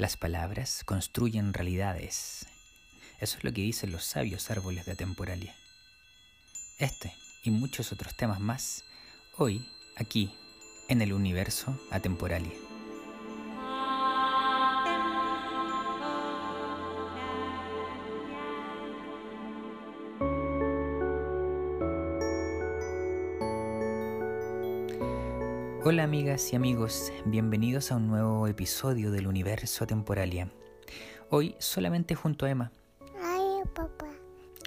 Las palabras construyen realidades. Eso es lo que dicen los sabios árboles de Atemporalia. Este y muchos otros temas más, hoy, aquí, en el universo Atemporalia. Hola amigas y amigos, bienvenidos a un nuevo episodio del Universo Temporalia. Hoy solamente junto a Emma. Ay, papá.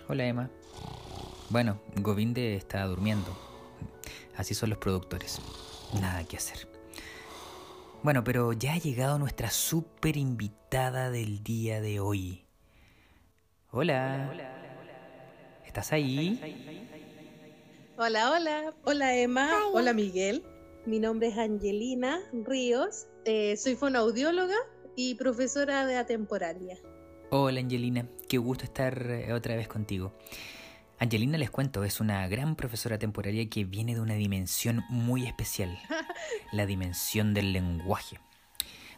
Hola Emma. Bueno, Govinde está durmiendo. Así son los productores. Nada que hacer. Bueno, pero ya ha llegado nuestra super invitada del día de hoy. Hola. ¿Estás ahí? Hola, hola. Hola Emma. Hola Miguel. Mi nombre es Angelina Ríos, eh, soy fonoaudióloga y profesora de atemporalia. Hola Angelina, qué gusto estar eh, otra vez contigo. Angelina, les cuento, es una gran profesora temporaria que viene de una dimensión muy especial, la dimensión del lenguaje.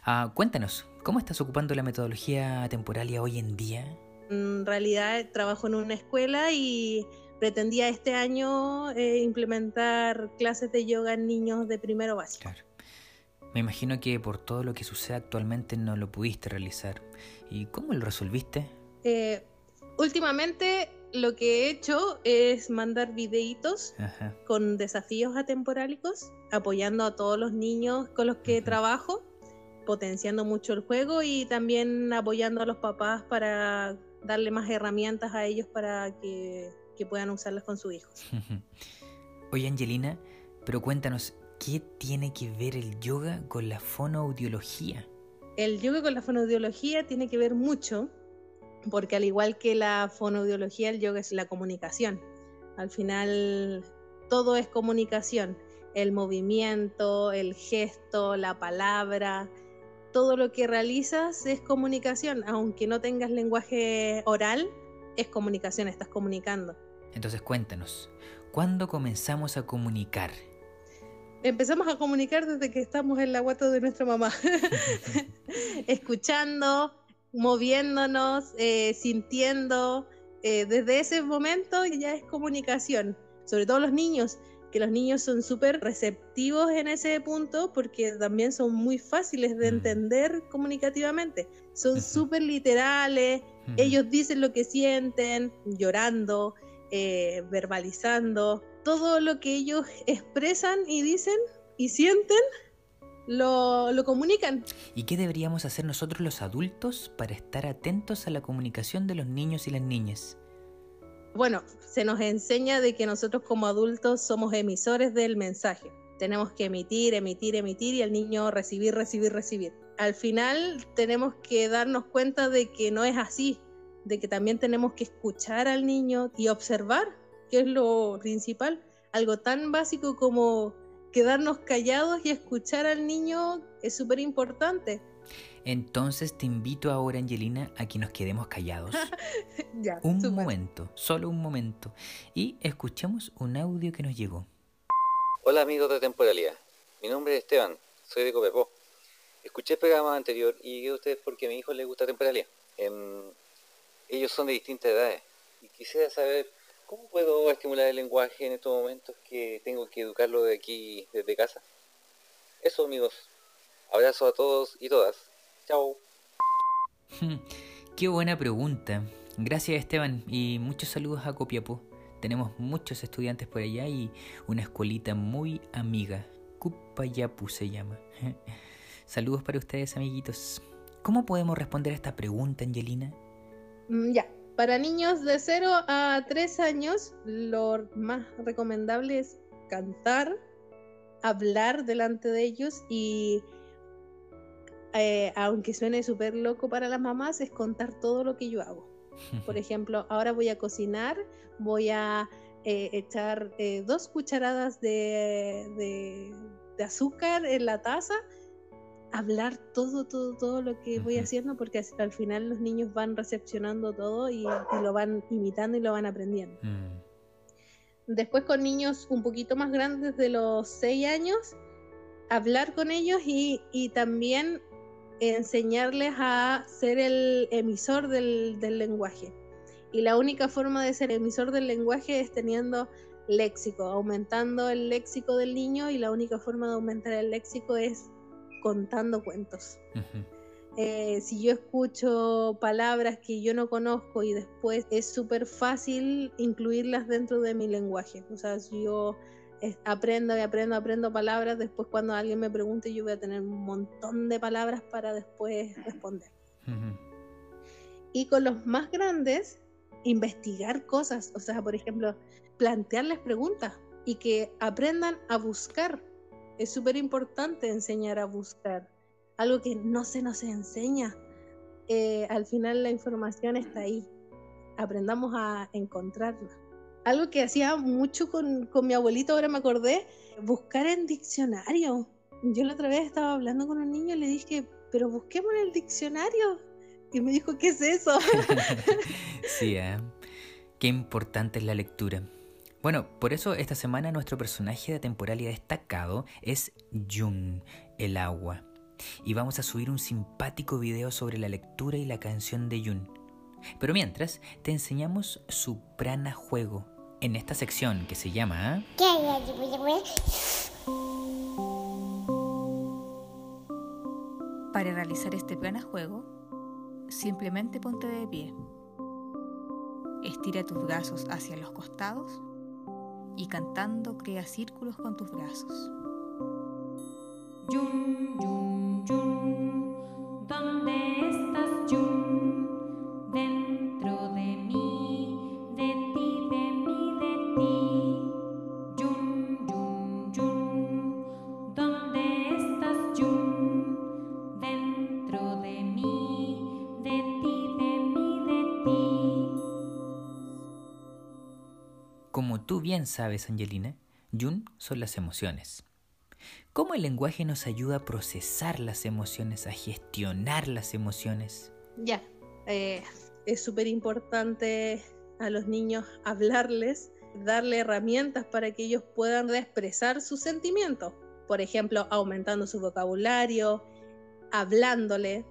Ah, cuéntanos, ¿cómo estás ocupando la metodología temporalia hoy en día? En realidad trabajo en una escuela y pretendía este año eh, implementar clases de yoga en niños de primero básico. Claro. Me imagino que por todo lo que sucede actualmente no lo pudiste realizar. ¿Y cómo lo resolviste? Eh, últimamente lo que he hecho es mandar videitos Ajá. con desafíos atemporálicos, apoyando a todos los niños con los que trabajo, potenciando mucho el juego y también apoyando a los papás para darle más herramientas a ellos para que, que puedan usarlas con sus hijos. Oye Angelina, pero cuéntanos, ¿qué tiene que ver el yoga con la fonoaudiología? El yoga con la fonoaudiología tiene que ver mucho, porque al igual que la fonoaudiología, el yoga es la comunicación. Al final, todo es comunicación. El movimiento, el gesto, la palabra, todo lo que realizas es comunicación. Aunque no tengas lenguaje oral, es comunicación, estás comunicando. Entonces cuéntanos, ¿cuándo comenzamos a comunicar? Empezamos a comunicar desde que estamos en la guata de nuestra mamá. Escuchando, moviéndonos, eh, sintiendo. eh, desde ese momento ya es comunicación. Sobre todo los niños, que los niños son súper receptivos en ese punto porque también son muy fáciles de Mm. entender comunicativamente. Son súper literales, ellos dicen lo que sienten, llorando, eh, verbalizando, todo lo que ellos expresan y dicen y sienten, lo, lo comunican. ¿Y qué deberíamos hacer nosotros los adultos para estar atentos a la comunicación de los niños y las niñas? Bueno, se nos enseña de que nosotros como adultos somos emisores del mensaje. Tenemos que emitir, emitir, emitir y el niño recibir, recibir, recibir. Al final tenemos que darnos cuenta de que no es así, de que también tenemos que escuchar al niño y observar, que es lo principal. Algo tan básico como quedarnos callados y escuchar al niño es súper importante. Entonces te invito ahora, Angelina, a que nos quedemos callados. ya, Un momento, solo un momento. Y escuchemos un audio que nos llegó. Hola amigos de Temporalidad, mi nombre es Esteban, soy de Copiapó. Escuché el programa anterior y llegué a ustedes porque a mi hijo le gusta Temporalidad. Em, ellos son de distintas edades y quisiera saber cómo puedo estimular el lenguaje en estos momentos que tengo que educarlo de aquí, desde casa. Eso amigos, abrazo a todos y todas. Chao. Qué buena pregunta. Gracias Esteban y muchos saludos a Copiapó. Tenemos muchos estudiantes por allá y una escuelita muy amiga. Cupayapu se llama. Saludos para ustedes amiguitos. ¿Cómo podemos responder a esta pregunta, Angelina? Mm, Ya, para niños de 0 a 3 años, lo más recomendable es cantar, hablar delante de ellos y, eh, aunque suene súper loco para las mamás, es contar todo lo que yo hago. Por ejemplo, ahora voy a cocinar, voy a eh, echar eh, dos cucharadas de, de- de azúcar en la taza, hablar todo, todo, todo lo que voy haciendo, porque al final los niños van recepcionando todo y, y lo van imitando y lo van aprendiendo. Mm, Después con niños un poquito más grandes de los 6 años, hablar con ellos y, y también enseñarles a ser el emisor del, del lenguaje. Y la única forma de ser emisor del lenguaje es teniendo léxico, aumentando el léxico del niño y la única forma de aumentar el léxico es contando cuentos. Eh, si yo escucho palabras que yo no conozco y después es súper fácil incluirlas dentro de mi lenguaje. O sea, si yo aprendo y aprendo, aprendo palabras, después cuando alguien me pregunte yo voy a tener un montón de palabras para después responder. Y con los más grandes, investigar cosas. O sea, por ejemplo, plantearles preguntas y que aprendan a buscar. Es súper importante enseñar a buscar, algo que no se nos enseña. Eh, al final la información está ahí, aprendamos a encontrarla. Algo que hacía mucho con, con mi abuelito, ahora me acordé, buscar en diccionario. Yo la otra vez estaba hablando con un niño y le dije, pero busquemos en el diccionario. Y me dijo, ¿qué es eso? sí, ¿eh? qué importante es la lectura. Bueno, por eso esta semana nuestro personaje de temporalia destacado es Jung, el agua. Y vamos a subir un simpático video sobre la lectura y la canción de Jung. Pero mientras, te enseñamos su prana juego en esta sección que se llama... Para realizar este prana juego, simplemente ponte de pie. Estira tus brazos hacia los costados y cantando crea círculos con tus brazos. Yun, yun, bien sabes, Angelina, Yun son las emociones. ¿Cómo el lenguaje nos ayuda a procesar las emociones, a gestionar las emociones? Ya, eh, es súper importante a los niños hablarles, darle herramientas para que ellos puedan expresar sus sentimientos. Por ejemplo, aumentando su vocabulario, hablándole,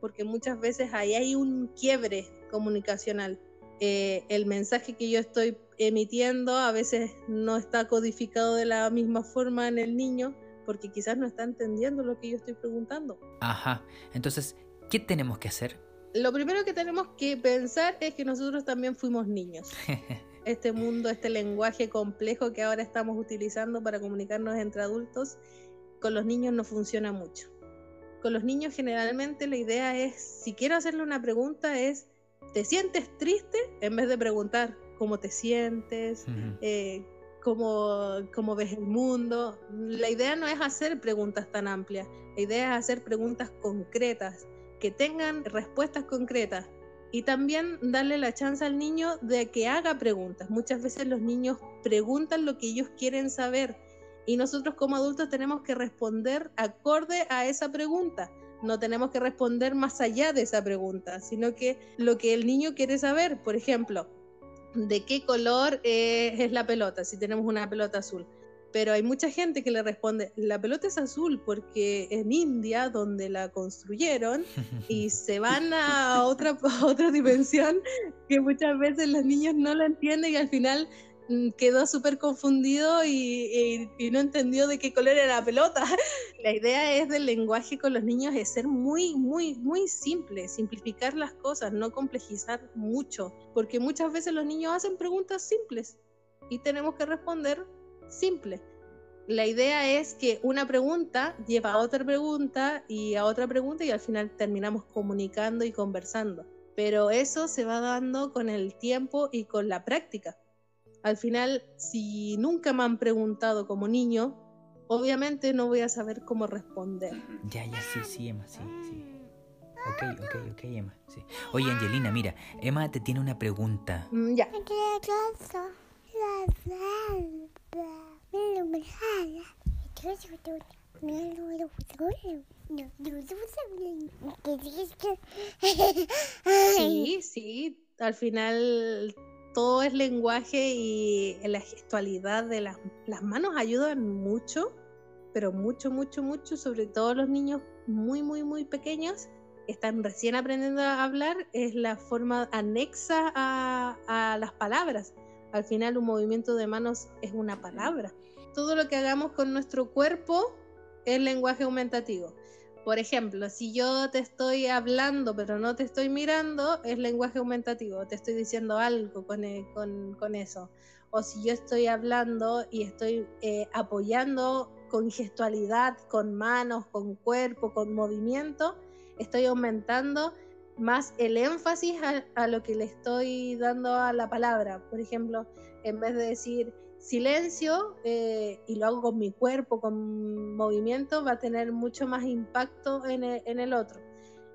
porque muchas veces ahí hay un quiebre comunicacional. Eh, el mensaje que yo estoy emitiendo a veces no está codificado de la misma forma en el niño porque quizás no está entendiendo lo que yo estoy preguntando. Ajá, entonces, ¿qué tenemos que hacer? Lo primero que tenemos que pensar es que nosotros también fuimos niños. Este mundo, este lenguaje complejo que ahora estamos utilizando para comunicarnos entre adultos, con los niños no funciona mucho. Con los niños generalmente la idea es, si quiero hacerle una pregunta, es ¿te sientes triste? En vez de preguntar cómo te sientes, eh, cómo, cómo, ves el mundo. La idea no es hacer preguntas tan amplias, la idea es hacer preguntas concretas, que tengan respuestas concretas. Y también darle la chance al niño de que haga preguntas. Muchas veces los niños preguntan lo que ellos quieren saber y nosotros como adultos tenemos que responder acorde a esa pregunta no tenemos que responder más allá de esa pregunta, sino que lo que el niño quiere saber, por ejemplo, de qué color es la pelota, si tenemos una pelota azul. Pero hay mucha gente que le responde, la pelota es azul porque en India, donde la construyeron, y se van a otra, a otra dimensión que muchas veces los niños no la entienden y al final quedó súper confundido y, no entendió de qué color era la pelota. La idea es del lenguaje con los niños es ser muy, muy, muy simple, simplificar las cosas, no complejizar mucho, porque muchas veces los niños hacen preguntas simples y tenemos que responder simple. La idea es que una pregunta lleva a otra pregunta y a otra pregunta y al final terminamos comunicando y conversando. Pero eso se va dando con el tiempo y con la práctica al final, si nunca me han preguntado como niño, obviamente no voy a saber cómo responder. Ya, ya, sí, sí, Emma, sí, sí. Ok, ok, ok, Emma. Sí. Oye, Angelina, mira, Emma te tiene una pregunta. Mm, ya. Sí, sí, al final todo es lenguaje y la gestualidad de las, manos ayudan mucho, pero mucho, mucho, mucho, sobre todo los niños muy, muy, muy pequeños, están recién aprendiendo a hablar, es la forma anexa a, a las palabras. Al final un movimiento de manos es una palabra. Todo lo que hagamos con nuestro cuerpo es lenguaje aumentativo. Por ejemplo, si yo te estoy hablando pero no te estoy mirando, es lenguaje aumentativo, te estoy diciendo algo con, e, con, con eso. O si yo estoy hablando y estoy eh, apoyando con gestualidad, con manos, con cuerpo, con movimiento, estoy aumentando más el énfasis a, lo que le estoy dando a la palabra. Por ejemplo, en vez de decir silencio eh, y lo hago con mi cuerpo, con movimiento, va a tener mucho más impacto en el, en el otro.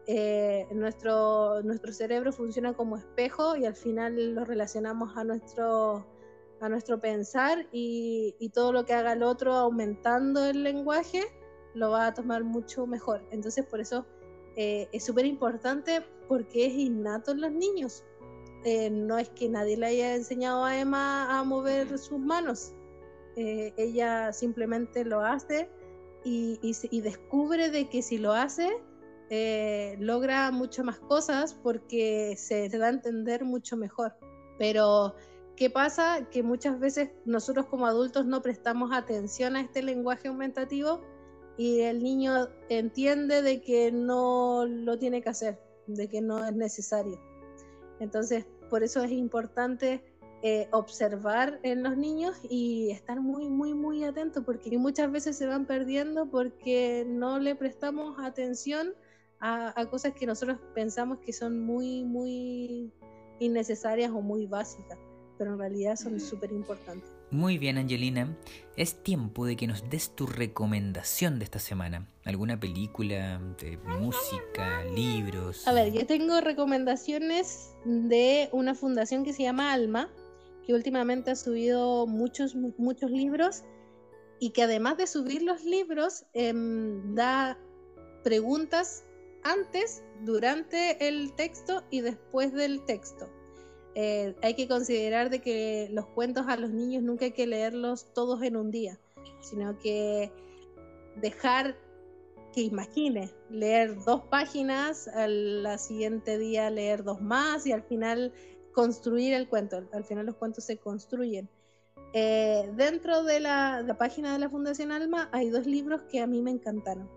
Eh, nuestro, nuestro cerebro funciona como espejo y al final lo relacionamos a nuestro, a nuestro pensar y, y todo lo que haga el otro aumentando el lenguaje lo va a tomar mucho mejor. Entonces por eso eh, es súper importante porque es innato en los niños. Eh, no es que nadie le haya enseñado a Emma a mover sus manos. Eh, ella simplemente lo hace y, descubre de que si lo hace, eh, logra mucho más cosas porque se, se da a entender mucho mejor. Pero, ¿qué pasa? Que muchas veces nosotros como adultos no prestamos atención a este lenguaje aumentativo y el niño entiende de que no lo tiene que hacer, de que no es necesario. Entonces, por eso es importante eh, observar en los niños y estar muy, muy, muy atentos, porque muchas veces se van perdiendo porque no le prestamos atención a, a cosas que nosotros pensamos que son muy, muy innecesarias o muy básicas, pero en realidad son súper importantes. Muy bien, Angelina. Es tiempo de que nos des tu recomendación de esta semana. ¿Alguna película, de música, libros? A ver, yo tengo recomendaciones de una fundación que se llama Alma, que últimamente ha subido muchos, muchos libros y que además de subir los libros, eh, da preguntas antes, durante el texto y después del texto. Eh, hay que considerar de que los cuentos a los niños nunca hay que leerlos todos en un día, sino que dejar que imagine, leer dos páginas, al siguiente día leer dos más y al final construir el cuento. Al final los cuentos se construyen. Eh, dentro de la, página de la Fundación Alma hay dos libros que a mí me encantaron,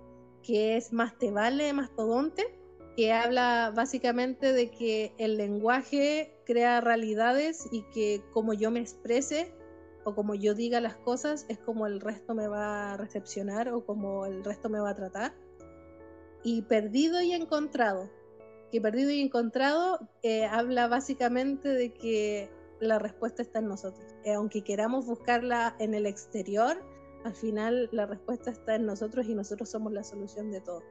que es Más te vale, Mastodonte, que habla básicamente de que el lenguaje crea realidades y que como yo me exprese o como yo diga las cosas es como el resto me va a recepcionar o como el resto me va a tratar. Y perdido y encontrado, que perdido y encontrado eh, habla básicamente de que la respuesta está en nosotros. Eh, aunque queramos buscarla en el exterior, al final la respuesta está en nosotros y nosotros somos la solución de todo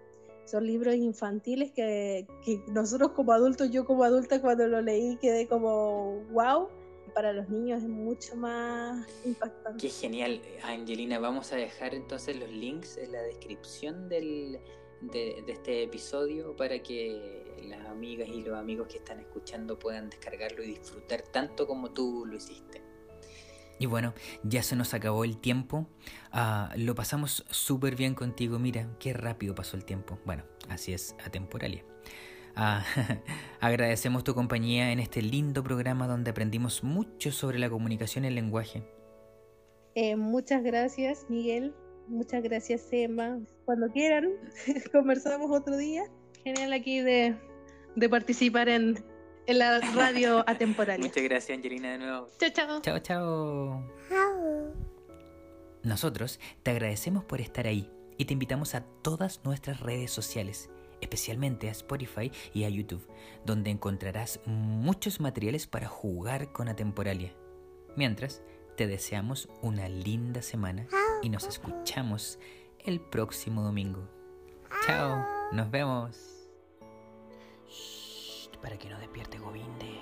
son libros infantiles que, nosotros como adultos, yo como adulta cuando lo leí quedé como wow. Para los niños es mucho más impactante. Qué genial, Angelina. Vamos a dejar entonces los links en la descripción del, de, de este episodio para que las amigas y los amigos que están escuchando puedan descargarlo y disfrutar tanto como tú lo hiciste. Y bueno, ya se nos acabó el tiempo. Uh, lo pasamos súper bien contigo. Mira, qué rápido pasó el tiempo. Bueno, así es atemporalia. Uh, agradecemos tu compañía en este lindo programa donde aprendimos mucho sobre la comunicación y el lenguaje. Eh, muchas gracias, Miguel. Muchas gracias, Emma. Cuando quieran, conversamos otro día. Genial aquí de, de participar en, en la radio atemporal. Muchas gracias, Angelina, de nuevo. Chao, chao. Chao, chao. Nosotros te agradecemos por estar ahí y te invitamos a todas nuestras redes sociales, especialmente a Spotify y a YouTube, donde encontrarás muchos materiales para jugar con Atemporalia. Mientras, te deseamos una linda semana y nos escuchamos el próximo domingo. Chao, nos vemos para que no despierte Govinde.